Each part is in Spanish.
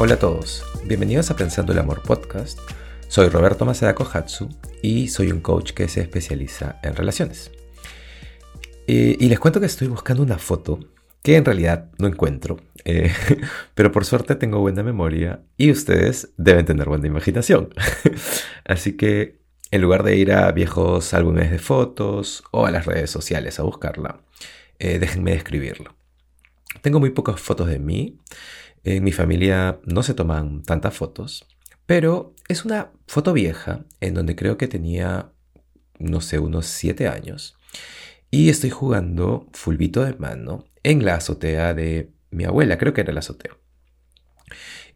Hola a todos, bienvenidos a Pensando el Amor Podcast. Soy Roberto Masada Kohatsu y soy un coach que se especializa en relaciones. Eh, y les cuento que estoy buscando una foto que en realidad no encuentro, eh, pero por suerte tengo buena memoria y ustedes deben tener buena imaginación. Así que en lugar de ir a viejos álbumes de fotos o a las redes sociales a buscarla, eh, déjenme describirlo. Tengo muy pocas fotos de mí. En mi familia no se toman tantas fotos, pero es una foto vieja en donde creo que tenía, no sé, unos 7 años. Y estoy jugando fulbito de mano en la azotea de mi abuela, creo que era la azotea.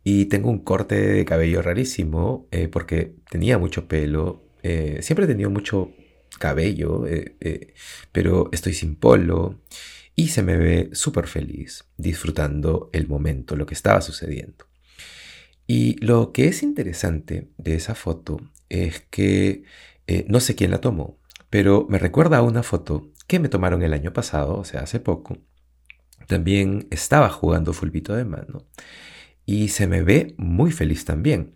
Y tengo un corte de cabello rarísimo eh, porque tenía mucho pelo. Eh, siempre he tenido mucho cabello, eh, pero estoy sin polo y se me ve súper feliz disfrutando el momento, lo que estaba sucediendo. Y lo que es interesante de esa foto es que no sé quién la tomó, pero me recuerda a una foto que me tomaron el año pasado, o sea, hace poco. También estaba jugando fulbito de mano y se me ve muy feliz también.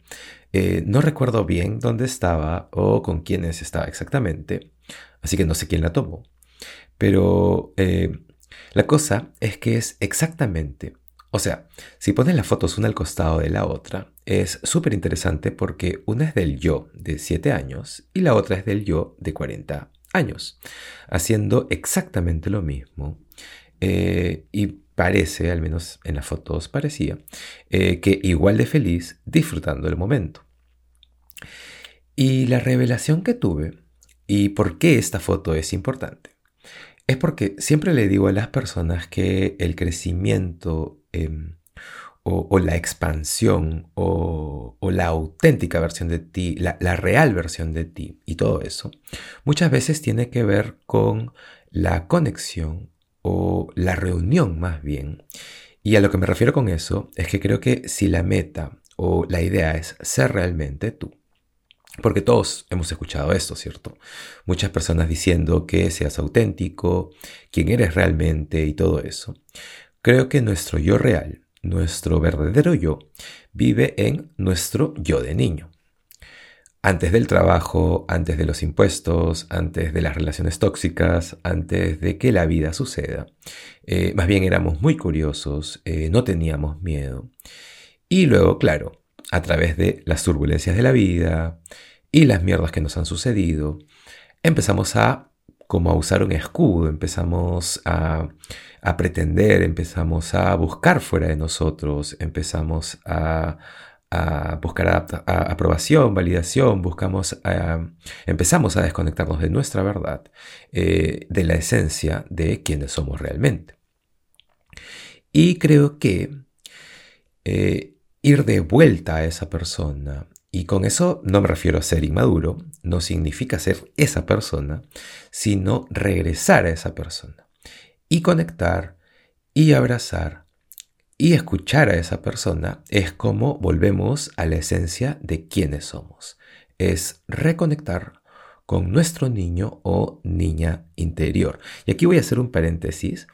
Eh, no recuerdo bien dónde estaba o con quiénes estaba exactamente, así que no sé quién la tomó. Pero eh, la cosa es que es exactamente, o sea, si pones las fotos una al costado de la otra, es súper interesante porque una es del yo de 7 años y la otra es del yo de 40 años, haciendo exactamente lo mismo. Eh, y parece, al menos en las fotos parecía, eh, que igual de feliz disfrutando el momento. Y la revelación que tuve, y por qué esta foto es importante, es porque siempre le digo a las personas que el crecimiento em, o, la expansión o, la auténtica versión de ti, la, la real versión de ti y todo eso, muchas veces tiene que ver con la conexión o la reunión más bien. Y a lo que me refiero con eso es que creo que si la meta o la idea es ser realmente tú, porque todos hemos escuchado esto, ¿cierto? Muchas personas diciendo que seas auténtico, quién eres realmente y todo eso. Creo que nuestro yo real, nuestro verdadero yo vive en nuestro yo de niño. Antes del trabajo, antes de los impuestos, antes de las relaciones tóxicas, antes de que la vida suceda. Eh, más bien éramos muy curiosos, eh, no teníamos miedo. Y luego, claro, a través de las turbulencias de la vida y las mierdas que nos han sucedido, empezamos a como a usar un escudo, empezamos a, pretender, empezamos a buscar fuera de nosotros, empezamos a, buscar aprobación, validación, buscamos empezamos a desconectarnos de nuestra verdad, eh, de la esencia de quienes somos realmente. Y creo que eh, ir de vuelta a esa persona, y con eso no me refiero a ser inmaduro, no significa ser esa persona, sino regresar a esa persona y conectar y abrazar y escuchar a esa persona es como volvemos a la esencia de quiénes somos. Es reconectar con nuestro niño o niña interior. Y aquí voy a hacer un paréntesis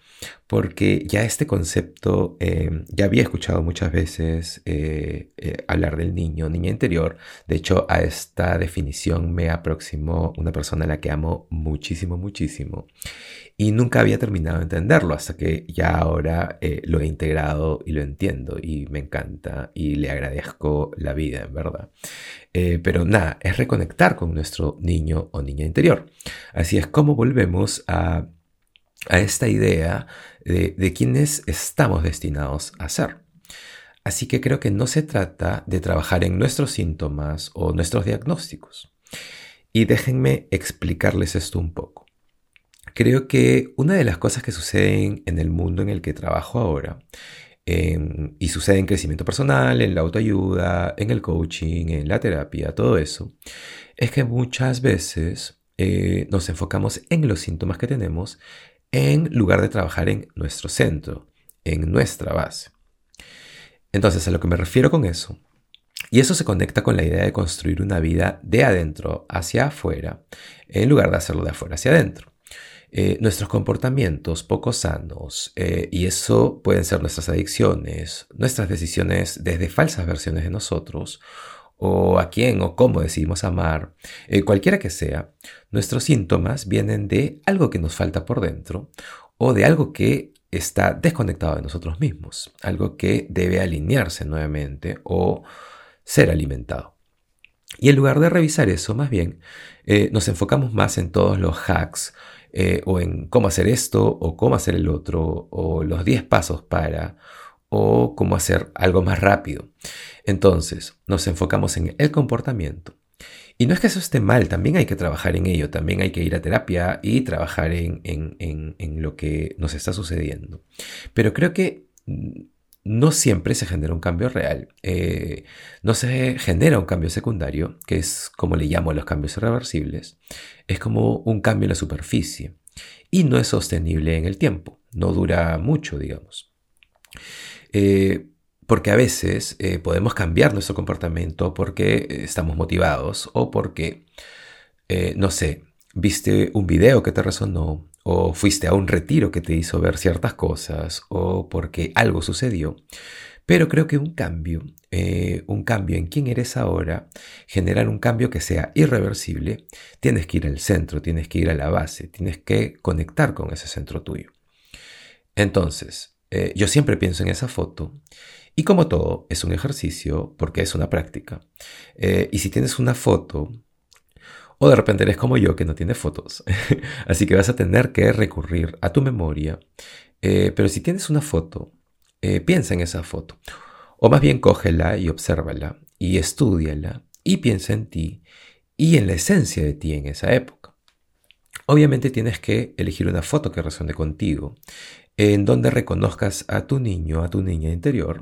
porque ya este concepto eh, ya había escuchado muchas veces eh, eh, hablar del niño, niña interior. De hecho, a esta definición me aproximó una persona a la que amo muchísimo, muchísimo. Y nunca había terminado de entenderlo hasta que ya ahora lo he integrado y lo entiendo y me encanta y le agradezco la vida, en verdad. pero nada, es reconectar con nuestro niño o niña interior. Así es como volvemos a a esta idea de, de quiénes estamos destinados a ser. Así que creo que no se trata de trabajar en nuestros síntomas o nuestros diagnósticos. Y déjenme explicarles esto un poco. Creo que una de las cosas que suceden en el mundo en el que trabajo ahora, y sucede en crecimiento personal, en la autoayuda, en el coaching, en la terapia, todo eso, es que muchas veces eh, nos enfocamos en los síntomas que tenemos en lugar de trabajar en nuestro centro, en nuestra base. Entonces, a lo que me refiero con eso, y eso se conecta con la idea de construir una vida de adentro hacia afuera, en lugar de hacerlo de afuera hacia adentro. Eh, nuestros comportamientos poco sanos, eh, y eso pueden ser nuestras adicciones, nuestras decisiones desde falsas versiones de nosotros, o a quién o cómo decidimos amar, eh, cualquiera que sea, nuestros síntomas vienen de algo que nos falta por dentro o de algo que está desconectado de nosotros mismos, algo que debe alinearse nuevamente o ser alimentado. Y en lugar de revisar eso, más bien, nos enfocamos más en todos los hacks, eh, o en cómo hacer esto o cómo hacer el otro, o los 10 pasos para, o cómo hacer algo más rápido. Entonces, nos enfocamos en el comportamiento. Y no es que eso esté mal, también hay que trabajar en ello, también hay que ir a terapia y trabajar en, en lo que nos está sucediendo. Pero creo que no siempre se genera un cambio real. Eh, no se genera un cambio secundario, que es como le llamo los cambios irreversibles. Es como un cambio en la superficie. Y no es sostenible en el tiempo. No dura mucho, digamos. Eh, porque a veces eh, podemos cambiar nuestro comportamiento porque estamos motivados o porque, no sé, viste un video que te resonó o fuiste a un retiro que te hizo ver ciertas cosas, o porque algo sucedió. Pero creo que un cambio, eh, un cambio en quién eres ahora, generar un cambio que sea irreversible, tienes que ir al centro, tienes que ir a la base, tienes que conectar con ese centro tuyo. Entonces, eh, yo siempre pienso en esa foto y como todo, es un ejercicio porque es una práctica. Eh, y si tienes una foto o de repente eres como yo que no tiene fotos. Así que vas a tener que recurrir a tu memoria. Eh, pero si tienes una foto, eh, piensa en esa foto. O más bien cógela y obsérvala y estudiala y piensa en ti y en la esencia de ti en esa época. Obviamente tienes que elegir una foto que resuene contigo, en donde reconozcas a tu niño, a tu niña interior,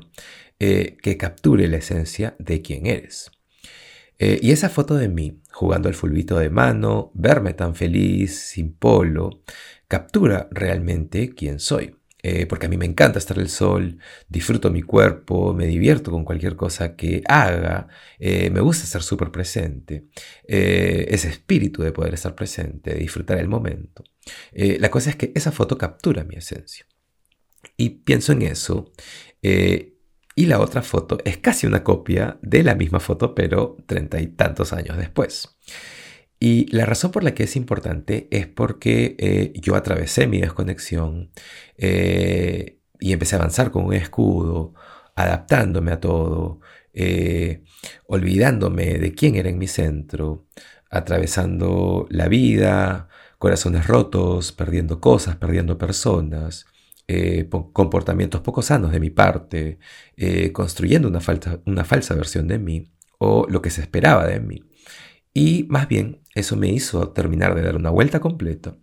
eh, que capture la esencia de quién eres. Eh, y esa foto de mí, jugando al fulbito de mano, verme tan feliz, sin polo, captura realmente quién soy. Eh, porque a mí me encanta estar el sol, disfruto mi cuerpo, me divierto con cualquier cosa que haga, eh, me gusta estar súper presente, ese espíritu de poder estar presente, de disfrutar el momento. la cosa es que esa foto captura mi esencia. Y pienso en eso y la otra foto es casi una copia de la misma foto, pero treinta y tantos años después. Y la razón por la que es importante es porque eh, yo atravesé mi desconexión eh, y empecé a avanzar con un escudo, adaptándome a todo, eh, olvidándome de quién era en mi centro, atravesando la vida, corazones rotos, perdiendo cosas, perdiendo personas, eh, comportamientos poco sanos de mi parte, eh, construyendo una, una falsa versión de mí o lo que se esperaba de mí. Y más bien eso me hizo terminar de dar una vuelta completa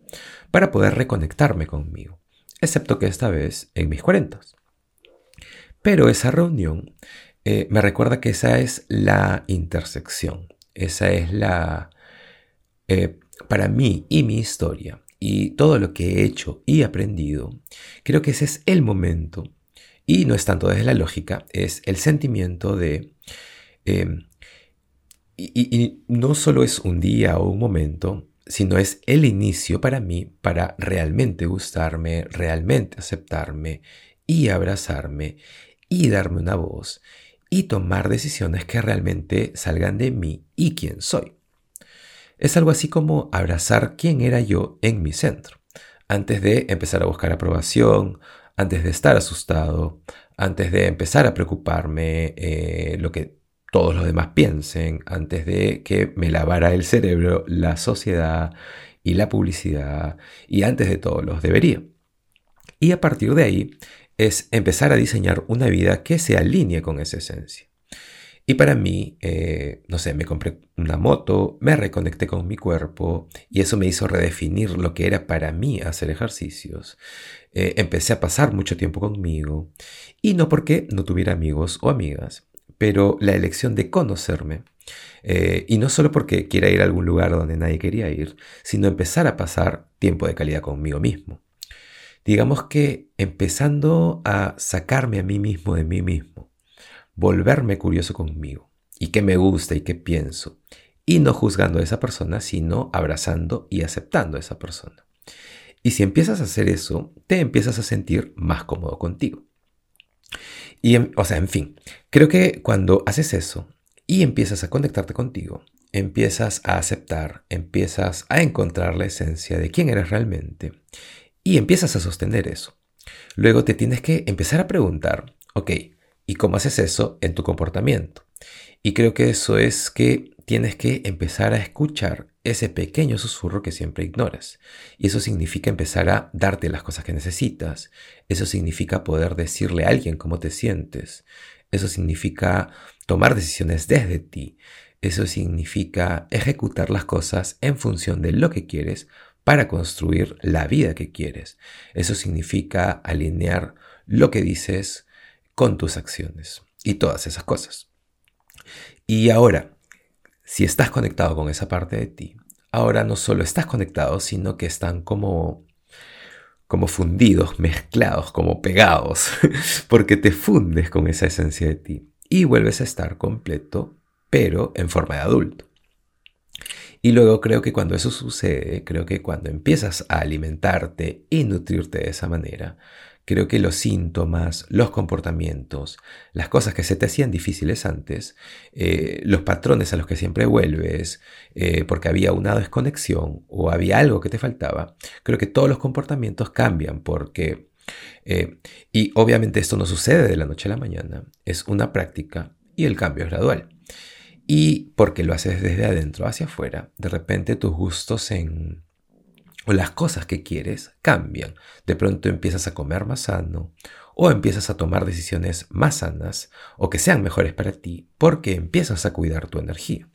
para poder reconectarme conmigo, excepto que esta vez en mis cuarentas. Pero esa reunión eh, me recuerda que esa es la intersección, esa es la, para mí y mi historia, y todo lo que he hecho y aprendido, creo que ese es el momento. Y no es tanto desde la lógica, es el sentimiento de... Em, y, no solo es un día o un momento, sino es el inicio para mí para realmente gustarme, realmente aceptarme y abrazarme y darme una voz y tomar decisiones que realmente salgan de mí y quién soy. Es algo así como abrazar quién era yo en mi centro, antes de empezar a buscar aprobación, antes de estar asustado, antes de empezar a preocuparme eh, lo que todos los demás piensen, antes de que me lavara el cerebro la sociedad y la publicidad, y antes de todos los debería. Y a partir de ahí es empezar a diseñar una vida que se alinee con esa esencia. Y para mí, eh, no sé, me compré una moto, me reconecté con mi cuerpo y eso me hizo redefinir lo que era para mí hacer ejercicios. Eh, empecé a pasar mucho tiempo conmigo y no porque no tuviera amigos o amigas, pero la elección de conocerme eh, y no solo porque quiera ir a algún lugar donde nadie quería ir, sino empezar a pasar tiempo de calidad conmigo mismo. Digamos que empezando a sacarme a mí mismo de mí mismo volverme curioso conmigo y qué me gusta y qué pienso, y no juzgando a esa persona, sino abrazando y aceptando a esa persona. Y si empiezas a hacer eso, te empiezas a sentir más cómodo contigo. Y, o sea, en fin, creo que cuando haces eso y empiezas a conectarte contigo, empiezas a aceptar, empiezas a encontrar la esencia de quién eres realmente y empiezas a sostener eso. Luego te tienes que empezar a preguntar, ok, ¿y cómo haces eso en tu comportamiento? Y creo que eso es que tienes que empezar a escuchar ese pequeño susurro que siempre ignoras. Y eso significa empezar a darte las cosas que necesitas. Eso significa poder decirle a alguien cómo te sientes. Eso significa tomar decisiones desde ti. Eso significa ejecutar las cosas en función de lo que quieres para construir la vida que quieres. Eso significa alinear lo que dices con tus acciones y todas esas cosas. Y ahora, si estás conectado con esa parte de ti, ahora no solo estás conectado, sino que están como como fundidos, mezclados, como pegados, porque te fundes con esa esencia de ti y vuelves a estar completo pero en forma de adulto. Y luego creo que cuando eso sucede, creo que cuando empiezas a alimentarte y nutrirte de esa manera, creo que los síntomas, los comportamientos, las cosas que se te hacían difíciles antes, eh, los patrones a los que siempre vuelves, eh, porque había una desconexión o había algo que te faltaba, creo que todos los comportamientos cambian porque, eh, y obviamente esto no sucede de la noche a la mañana, es una práctica y el cambio es gradual. Y porque lo haces desde adentro hacia afuera, de repente tus gustos en o las cosas que quieres cambian. De pronto empiezas a comer más sano o empiezas a tomar decisiones más sanas o que sean mejores para ti porque empiezas a cuidar tu energía.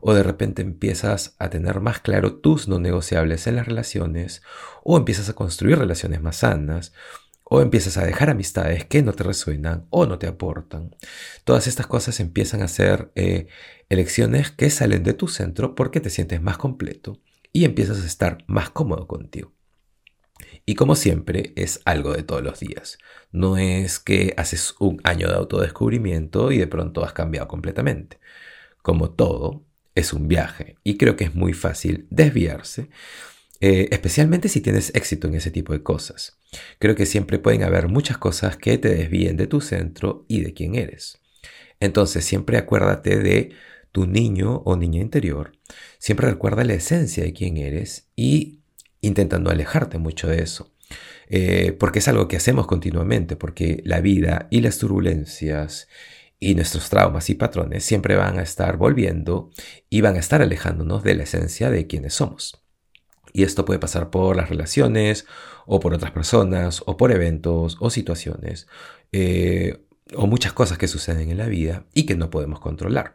O de repente empiezas a tener más claro tus no negociables en las relaciones o empiezas a construir relaciones más sanas o empiezas a dejar amistades que no te resuenan o no te aportan. Todas estas cosas empiezan a ser eh, elecciones que salen de tu centro porque te sientes más completo y empiezas a estar más cómodo contigo. Y como siempre, es algo de todos los días. No es que haces un año de autodescubrimiento y de pronto has cambiado completamente. Como todo, es un viaje y creo que es muy fácil desviarse eh, especialmente si tienes éxito en ese tipo de cosas. Creo que siempre pueden haber muchas cosas que te desvíen de tu centro y de quién eres. Entonces siempre acuérdate de tu niño o niña interior, siempre recuerda la esencia de quién eres y intentando alejarte mucho de eso. Eh, porque es algo que hacemos continuamente, porque la vida y las turbulencias y nuestros traumas y patrones siempre van a estar volviendo y van a estar alejándonos de la esencia de quienes somos. Y esto puede pasar por las relaciones, o por otras personas, o por eventos, o situaciones, eh, o muchas cosas que suceden en la vida y que no podemos controlar.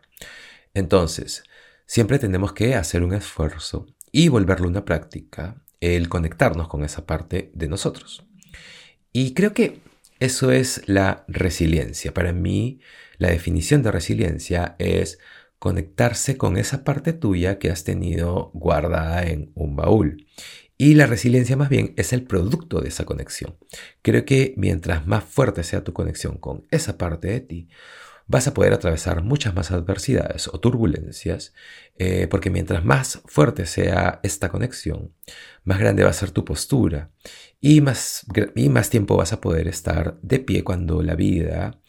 Entonces, siempre tenemos que hacer un esfuerzo y volverlo una práctica, el conectarnos con esa parte de nosotros. Y creo que eso es la resiliencia. Para mí, la definición de resiliencia es conectarse con esa parte tuya que has tenido guardada en un baúl. Y la resiliencia más bien es el producto de esa conexión. Creo que mientras más fuerte sea tu conexión con esa parte de ti, vas a poder atravesar muchas más adversidades o turbulencias, eh, porque mientras más fuerte sea esta conexión, más grande va a ser tu postura y más, y más tiempo vas a poder estar de pie cuando la vida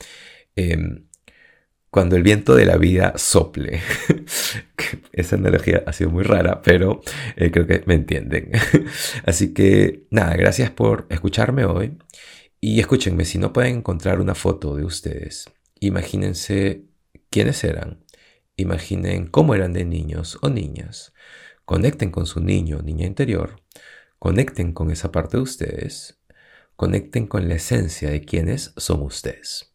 em, cuando el viento de la vida sople. Esa analogía ha sido muy rara, pero eh, creo que me entienden. Así que nada, gracias por escucharme hoy. Y escúchenme, si no pueden encontrar una foto de ustedes, imagínense quiénes eran. Imaginen cómo eran de niños o niñas. Conecten con su niño o niña interior. Conecten con esa parte de ustedes. Conecten con la esencia de quiénes son ustedes.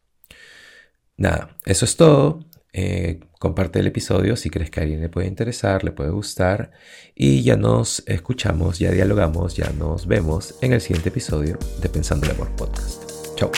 Nada, eso es todo. Eh, comparte el episodio si crees que a alguien le puede interesar, le puede gustar. Y ya nos escuchamos, ya dialogamos, ya nos vemos en el siguiente episodio de Pensando el Amor Podcast. Chao.